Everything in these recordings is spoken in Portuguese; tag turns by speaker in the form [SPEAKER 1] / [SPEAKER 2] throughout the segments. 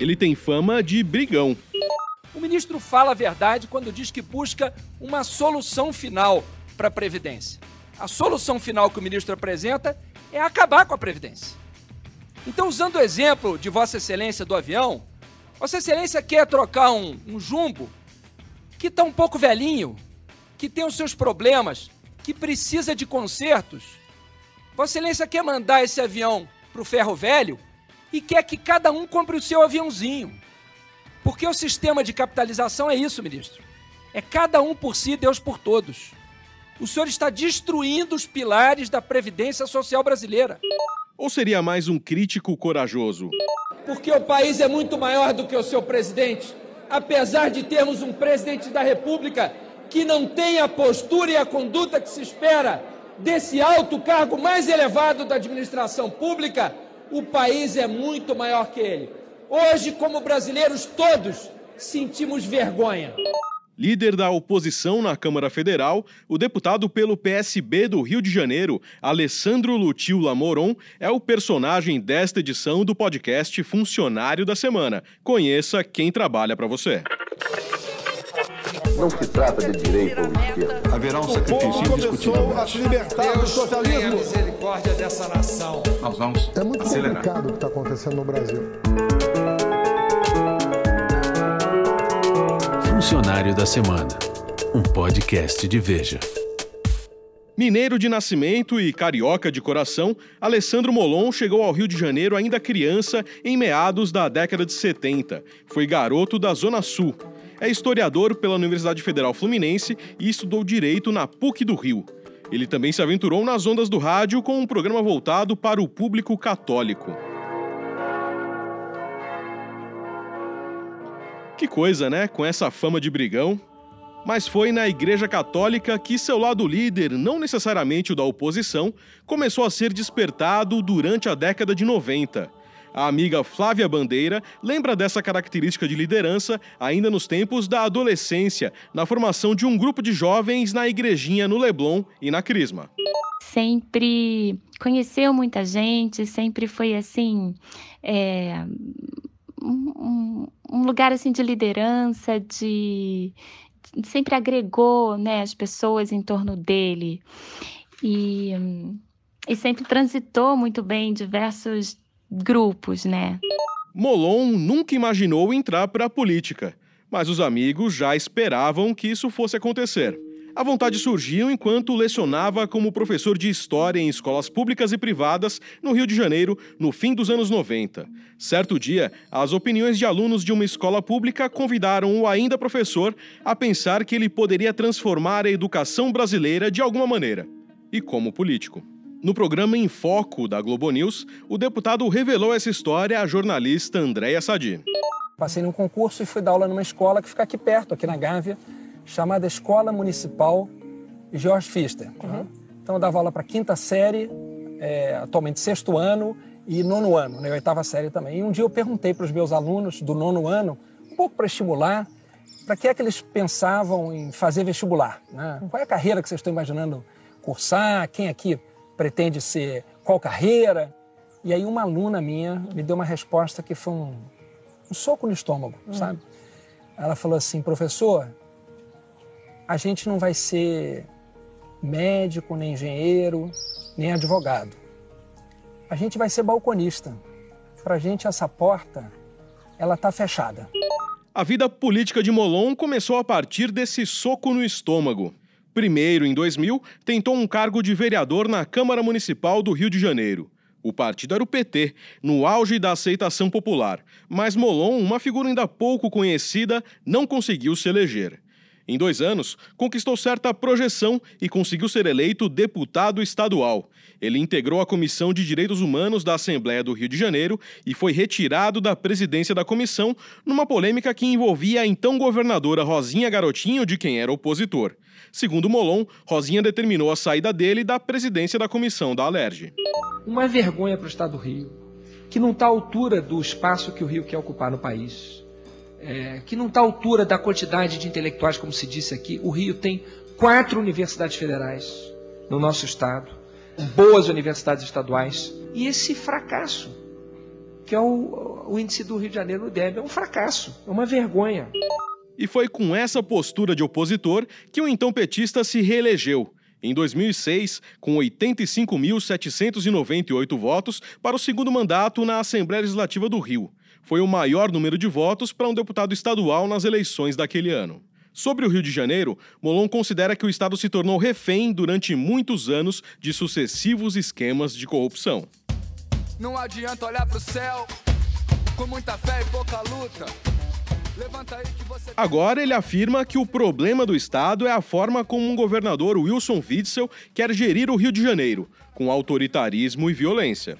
[SPEAKER 1] Ele tem fama de brigão.
[SPEAKER 2] O ministro fala a verdade quando diz que busca uma solução final para a Previdência. A solução final que o ministro apresenta é acabar com a Previdência. Então, usando o exemplo de Vossa Excelência do avião, Vossa Excelência quer trocar um, um jumbo que está um pouco velhinho, que tem os seus problemas, que precisa de consertos. Vossa Excelência quer mandar esse avião para o ferro velho e quer que cada um compre o seu aviãozinho. Porque o sistema de capitalização é isso, ministro. É cada um por si, Deus por todos. O senhor está destruindo os pilares da Previdência Social brasileira.
[SPEAKER 1] Ou seria mais um crítico corajoso?
[SPEAKER 2] Porque o país é muito maior do que o seu presidente. Apesar de termos um presidente da República que não tem a postura e a conduta que se espera desse alto cargo mais elevado da administração pública, o país é muito maior que ele. Hoje, como brasileiros todos, sentimos vergonha.
[SPEAKER 1] Líder da oposição na Câmara Federal, o deputado pelo PSB do Rio de Janeiro, Alessandro Lutil Lamoron, é o personagem desta edição do podcast Funcionário da Semana. Conheça quem trabalha para você.
[SPEAKER 3] Não se trata de direita ou esquerda.
[SPEAKER 4] Haverá um sacrifício
[SPEAKER 5] indiscutível. a se libertar do socialismo.
[SPEAKER 2] a misericórdia dessa nação.
[SPEAKER 4] Nós vamos
[SPEAKER 5] É muito
[SPEAKER 4] acelerar.
[SPEAKER 5] complicado o que está acontecendo no Brasil.
[SPEAKER 6] Funcionário da Semana, um podcast de Veja.
[SPEAKER 1] Mineiro de nascimento e carioca de coração, Alessandro Molon chegou ao Rio de Janeiro ainda criança em meados da década de 70. Foi garoto da Zona Sul. É historiador pela Universidade Federal Fluminense e estudou direito na PUC do Rio. Ele também se aventurou nas ondas do rádio com um programa voltado para o público católico. Que coisa, né? Com essa fama de brigão. Mas foi na Igreja Católica que seu lado líder, não necessariamente o da oposição, começou a ser despertado durante a década de 90. A amiga Flávia Bandeira lembra dessa característica de liderança ainda nos tempos da adolescência, na formação de um grupo de jovens na igrejinha no Leblon e na Crisma.
[SPEAKER 7] Sempre conheceu muita gente, sempre foi assim. é, um, um- lugar assim de liderança, de sempre agregou né, as pessoas em torno dele e, e sempre transitou muito bem em diversos grupos, né?
[SPEAKER 1] Molon nunca imaginou entrar para a política, mas os amigos já esperavam que isso fosse acontecer. A vontade surgiu enquanto lecionava como professor de história em escolas públicas e privadas no Rio de Janeiro no fim dos anos 90. Certo dia, as opiniões de alunos de uma escola pública convidaram o ainda professor a pensar que ele poderia transformar a educação brasileira de alguma maneira, e como político. No programa Em Foco da Globo News, o deputado revelou essa história à jornalista Andréia Sadi.
[SPEAKER 8] Passei num concurso e fui dar aula numa escola que fica aqui perto, aqui na Gávea, chamada Escola Municipal George Pfister. né? Então eu dava aula para quinta série, é, atualmente sexto ano e nono ano, né, oitava série também. E um dia eu perguntei para os meus alunos do nono ano, um pouco para estimular, para que é que eles pensavam em fazer vestibular? né? Qual é a carreira que vocês estão imaginando cursar? Quem aqui pretende ser qual carreira? E aí uma aluna minha me deu uma resposta que foi um, um soco no estômago, sabe? Ela falou assim, professor, a gente não vai ser médico, nem engenheiro, nem advogado. A gente vai ser balconista. Para a gente essa porta, ela tá fechada.
[SPEAKER 1] A vida política de Molon começou a partir desse soco no estômago. Primeiro, em 2000, tentou um cargo de vereador na Câmara Municipal do Rio de Janeiro. O partido era o PT, no auge da aceitação popular, mas Molon, uma figura ainda pouco conhecida, não conseguiu se eleger. Em dois anos, conquistou certa projeção e conseguiu ser eleito deputado estadual. Ele integrou a Comissão de Direitos Humanos da Assembleia do Rio de Janeiro e foi retirado da presidência da comissão numa polêmica que envolvia a então governadora Rosinha Garotinho, de quem era opositor. Segundo Molon, Rosinha determinou a saída dele da presidência da comissão da Alerj.
[SPEAKER 2] Uma vergonha para o Estado do Rio, que não está à altura do espaço que o Rio quer ocupar no país, é, que não está à altura da quantidade de intelectuais, como se disse aqui. O Rio tem quatro universidades federais no nosso estado, boas universidades estaduais, e esse fracasso, que é o,
[SPEAKER 4] o índice do Rio de Janeiro no DEB é um fracasso, é uma vergonha.
[SPEAKER 1] E foi com essa postura de opositor que o então petista se reelegeu. Em 2006, com 85.798 votos para o segundo mandato na Assembleia Legislativa do Rio. Foi o maior número de votos para um deputado estadual nas eleições daquele ano. Sobre o Rio de Janeiro, Molon considera que o estado se tornou refém durante muitos anos de sucessivos esquemas de corrupção.
[SPEAKER 9] Não adianta olhar para o céu com muita fé e pouca luta.
[SPEAKER 1] Agora ele afirma que o problema do Estado é a forma como um governador, Wilson Witzel, quer gerir o Rio de Janeiro, com autoritarismo e violência.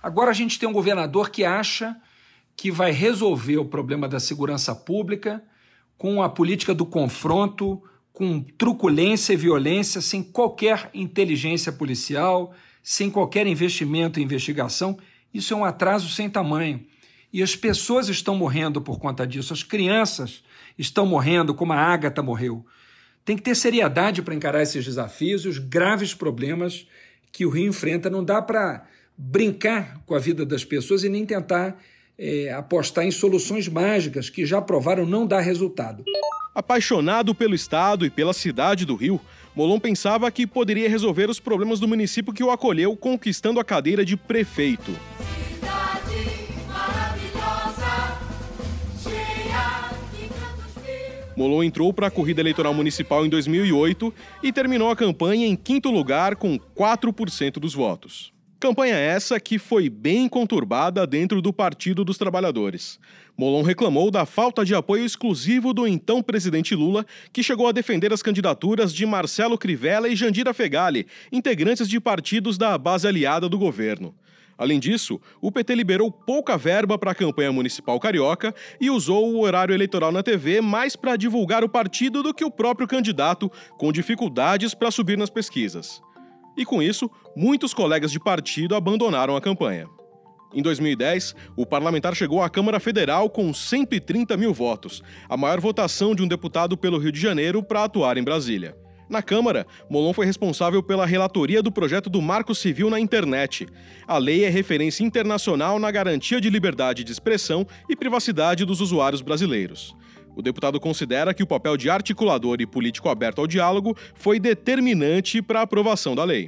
[SPEAKER 2] Agora a gente tem um governador que acha que vai resolver o problema da segurança pública com a política do confronto, com truculência e violência, sem qualquer inteligência policial, sem qualquer investimento em investigação. Isso é um atraso sem tamanho. E as pessoas estão morrendo por conta disso, as crianças estão morrendo, como a Ágata morreu. Tem que ter seriedade para encarar esses desafios e os graves problemas que o Rio enfrenta. Não dá para brincar com a vida das pessoas e nem tentar é, apostar em soluções mágicas que já provaram não dar resultado.
[SPEAKER 1] Apaixonado pelo Estado e pela cidade do Rio, Molon pensava que poderia resolver os problemas do município que o acolheu, conquistando a cadeira de prefeito. Molon entrou para a corrida eleitoral municipal em 2008 e terminou a campanha em quinto lugar com 4% dos votos. Campanha essa que foi bem conturbada dentro do Partido dos Trabalhadores. Molon reclamou da falta de apoio exclusivo do então presidente Lula, que chegou a defender as candidaturas de Marcelo Crivella e Jandira Fegali, integrantes de partidos da base aliada do governo. Além disso, o PT liberou pouca verba para a campanha municipal carioca e usou o horário eleitoral na TV mais para divulgar o partido do que o próprio candidato, com dificuldades para subir nas pesquisas. E com isso, muitos colegas de partido abandonaram a campanha. Em 2010, o parlamentar chegou à Câmara Federal com 130 mil votos, a maior votação de um deputado pelo Rio de Janeiro para atuar em Brasília. Na Câmara, Molon foi responsável pela relatoria do projeto do Marco Civil na internet. A lei é referência internacional na garantia de liberdade de expressão e privacidade dos usuários brasileiros. O deputado considera que o papel de articulador e político aberto ao diálogo foi determinante para a aprovação da lei.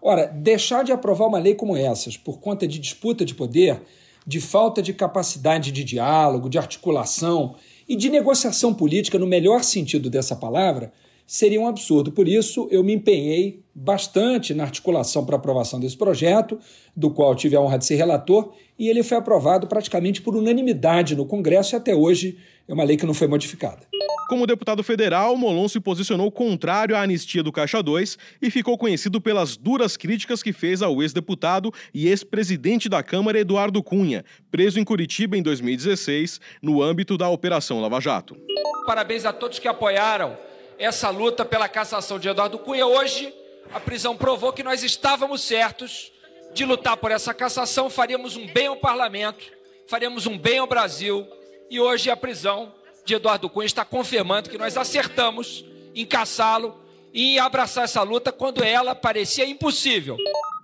[SPEAKER 2] Ora, deixar de aprovar uma lei como essas por conta de disputa de poder, de falta de capacidade de diálogo, de articulação e de negociação política no melhor sentido dessa palavra, seria um absurdo. Por isso, eu me empenhei bastante na articulação para aprovação desse projeto, do qual tive a honra de ser relator, e ele foi aprovado praticamente por unanimidade no Congresso e até hoje é uma lei que não foi modificada.
[SPEAKER 1] Como deputado federal, Molon se posicionou contrário à anistia do Caixa 2 e ficou conhecido pelas duras críticas que fez ao ex-deputado e ex-presidente da Câmara Eduardo Cunha, preso em Curitiba em 2016, no âmbito da Operação Lava Jato.
[SPEAKER 2] Parabéns a todos que apoiaram essa luta pela cassação de Eduardo Cunha. Hoje, a prisão provou que nós estávamos certos de lutar por essa cassação, faríamos um bem ao parlamento, faríamos um bem ao Brasil. E hoje a prisão de Eduardo Cunha está confirmando que nós acertamos em caçá-lo e abraçar essa luta quando ela parecia impossível.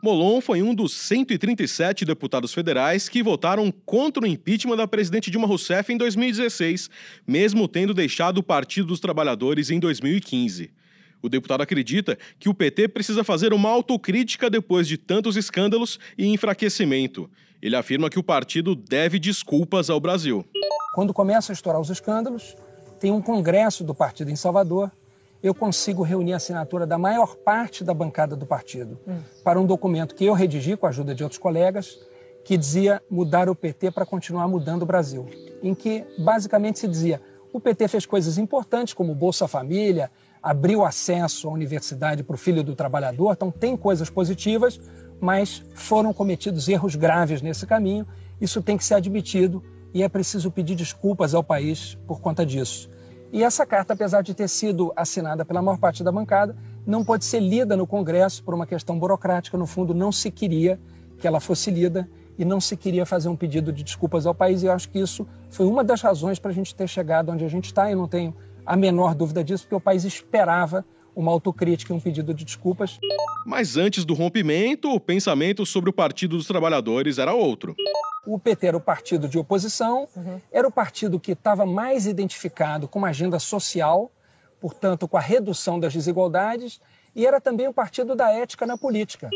[SPEAKER 1] Molon foi um dos 137 deputados federais que votaram contra o impeachment da presidente Dilma Rousseff em 2016, mesmo tendo deixado o Partido dos Trabalhadores em 2015. O deputado acredita que o PT precisa fazer uma autocrítica depois de tantos escândalos e enfraquecimento. Ele afirma que o partido deve desculpas ao Brasil.
[SPEAKER 8] Quando começam a estourar os escândalos, tem um congresso do partido em Salvador eu consigo reunir a assinatura da maior parte da bancada do partido hum. para um documento que eu redigi com a ajuda de outros colegas, que dizia mudar o PT para continuar mudando o Brasil. Em que basicamente se dizia: o PT fez coisas importantes como Bolsa Família, abriu acesso à universidade para o filho do trabalhador, então tem coisas positivas, mas foram cometidos erros graves nesse caminho. Isso tem que ser admitido e é preciso pedir desculpas ao país por conta disso. E essa carta, apesar de ter sido assinada pela maior parte da bancada, não pode ser lida no Congresso por uma questão burocrática. No fundo, não se queria que ela fosse lida e não se queria fazer um pedido de desculpas ao país. E eu acho que isso foi uma das razões para a gente ter chegado onde a gente está. E não tenho a menor dúvida disso, porque o país esperava uma autocrítica e um pedido de desculpas.
[SPEAKER 1] Mas antes do rompimento, o pensamento sobre o Partido dos Trabalhadores era outro.
[SPEAKER 8] O PT era o partido de oposição, uhum. era o partido que estava mais identificado com uma agenda social, portanto, com a redução das desigualdades, e era também o partido da ética na política.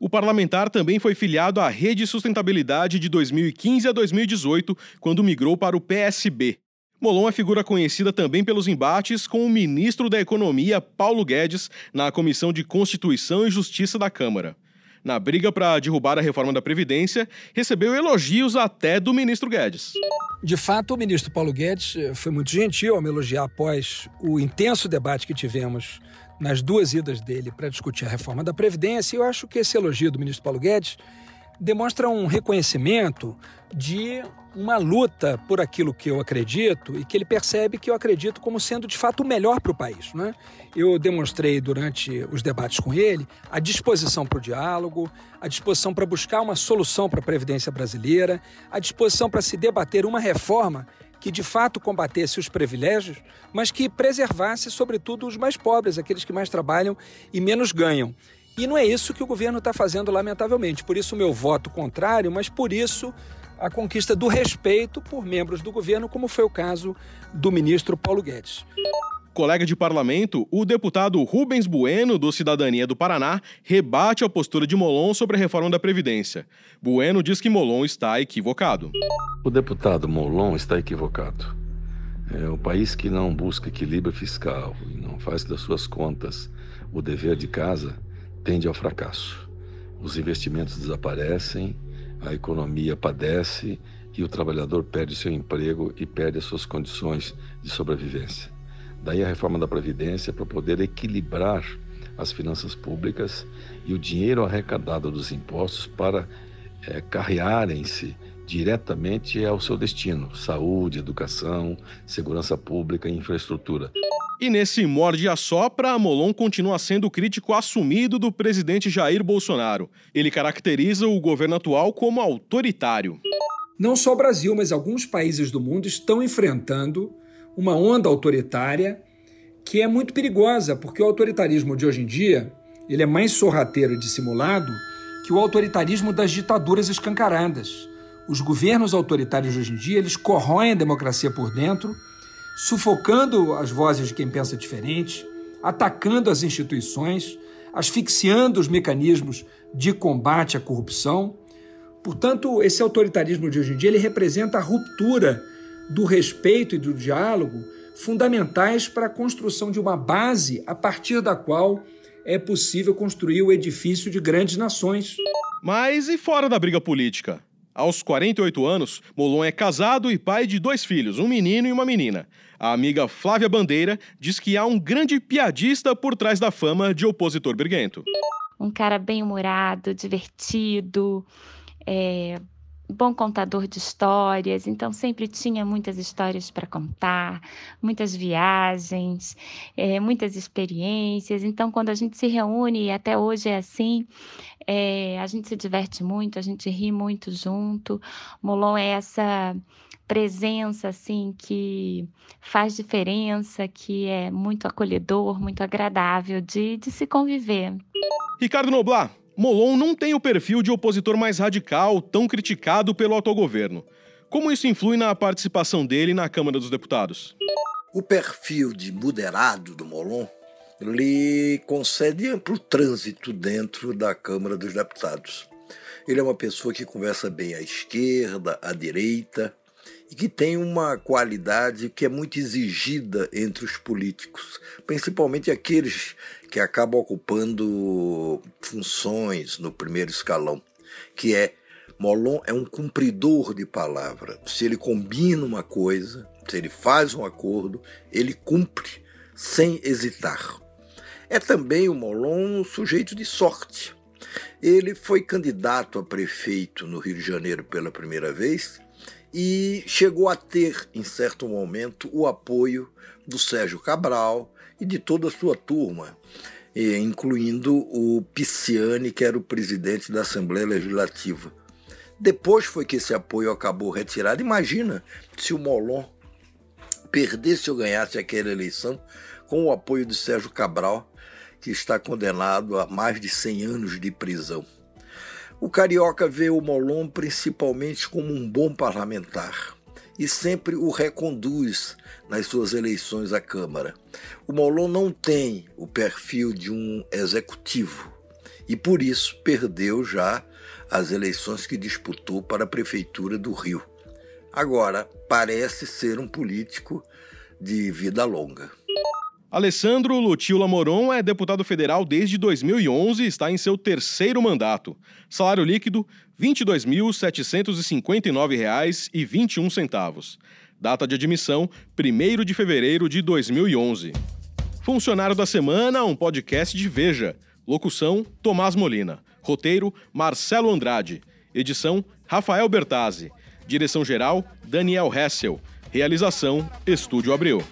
[SPEAKER 1] O parlamentar também foi filiado à Rede Sustentabilidade de 2015 a 2018, quando migrou para o PSB. Molon é figura conhecida também pelos embates com o ministro da Economia, Paulo Guedes, na Comissão de Constituição e Justiça da Câmara na briga para derrubar a reforma da Previdência, recebeu elogios até do ministro Guedes.
[SPEAKER 8] De fato, o ministro Paulo Guedes eh, foi muito gentil ao me elogiar após o intenso debate que tivemos nas duas idas dele para discutir a reforma da Previdência. E eu acho que esse elogio do ministro Paulo Guedes demonstra um reconhecimento de uma luta por aquilo que eu acredito e que ele percebe que eu acredito como sendo de fato o melhor para o país. Né? Eu demonstrei durante os debates com ele a disposição para o diálogo, a disposição para buscar uma solução para a Previdência brasileira, a disposição para se debater uma reforma que de fato combatesse os privilégios, mas que preservasse, sobretudo, os mais pobres, aqueles que mais trabalham e menos ganham. E não é isso que o governo está fazendo, lamentavelmente. Por isso, o meu voto contrário, mas por isso a conquista do respeito por membros do governo, como foi o caso do ministro Paulo Guedes.
[SPEAKER 1] Colega de parlamento, o deputado Rubens Bueno, do Cidadania do Paraná, rebate a postura de Molon sobre a reforma da Previdência. Bueno diz que Molon está equivocado.
[SPEAKER 10] O deputado Molon está equivocado. É o país que não busca equilíbrio fiscal e não faz das suas contas o dever de casa tende ao fracasso. Os investimentos desaparecem, a economia padece e o trabalhador perde seu emprego e perde as suas condições de sobrevivência. Daí a reforma da Previdência para poder equilibrar as finanças públicas e o dinheiro arrecadado dos impostos para é, carrearem-se diretamente ao seu destino: saúde, educação, segurança pública e infraestrutura.
[SPEAKER 1] E nesse morde a sopra, Molon continua sendo crítico assumido do presidente Jair Bolsonaro. Ele caracteriza o governo atual como autoritário.
[SPEAKER 8] Não só o Brasil, mas alguns países do mundo estão enfrentando uma onda autoritária que é muito perigosa, porque o autoritarismo de hoje em dia ele é mais sorrateiro e dissimulado que o autoritarismo das ditaduras escancaradas. Os governos autoritários de hoje em dia eles corroem a democracia por dentro sufocando as vozes de quem pensa diferente, atacando as instituições, asfixiando os mecanismos de combate à corrupção. Portanto, esse autoritarismo de hoje em dia ele representa a ruptura do respeito e do diálogo fundamentais para a construção de uma base a partir da qual é possível construir o edifício de grandes nações.
[SPEAKER 1] Mas e fora da briga política? Aos 48 anos, Molon é casado e pai de dois filhos, um menino e uma menina. A amiga Flávia Bandeira diz que há um grande piadista por trás da fama de opositor briguento.
[SPEAKER 7] Um cara bem-humorado, divertido, é, bom contador de histórias, então sempre tinha muitas histórias para contar, muitas viagens, é, muitas experiências. Então, quando a gente se reúne, e até hoje é assim, é, a gente se diverte muito, a gente ri muito junto. Molon é essa presença assim que faz diferença, que é muito acolhedor, muito agradável de, de se conviver.
[SPEAKER 1] Ricardo Noblar, Molon não tem o perfil de opositor mais radical, tão criticado pelo autogoverno. Como isso influi na participação dele na Câmara dos Deputados?
[SPEAKER 11] O perfil de moderado do Molon lhe concede amplo trânsito dentro da Câmara dos Deputados. Ele é uma pessoa que conversa bem à esquerda, à direita, e que tem uma qualidade que é muito exigida entre os políticos, principalmente aqueles que acabam ocupando funções no primeiro escalão, que é Molon é um cumpridor de palavra. Se ele combina uma coisa, se ele faz um acordo, ele cumpre sem hesitar. É também o Molon um sujeito de sorte. Ele foi candidato a prefeito no Rio de Janeiro pela primeira vez e chegou a ter, em certo momento, o apoio do Sérgio Cabral e de toda a sua turma, incluindo o Pisciani, que era o presidente da Assembleia Legislativa. Depois foi que esse apoio acabou retirado. Imagina se o Molon perdesse ou ganhasse aquela eleição com o apoio de Sérgio Cabral, que está condenado a mais de 100 anos de prisão. O carioca vê o Molon principalmente como um bom parlamentar e sempre o reconduz nas suas eleições à Câmara. O Molon não tem o perfil de um executivo e por isso perdeu já as eleições que disputou para a prefeitura do Rio. Agora parece ser um político de vida longa.
[SPEAKER 1] Alessandro Lutila Moron é deputado federal desde 2011 e está em seu terceiro mandato. Salário líquido R$ 22.759,21. Data de admissão: 1 de fevereiro de 2011. Funcionário da Semana, um podcast de Veja. Locução: Tomás Molina. Roteiro: Marcelo Andrade. Edição: Rafael Bertazzi. Direção-geral: Daniel Hessel. Realização: Estúdio Abreu.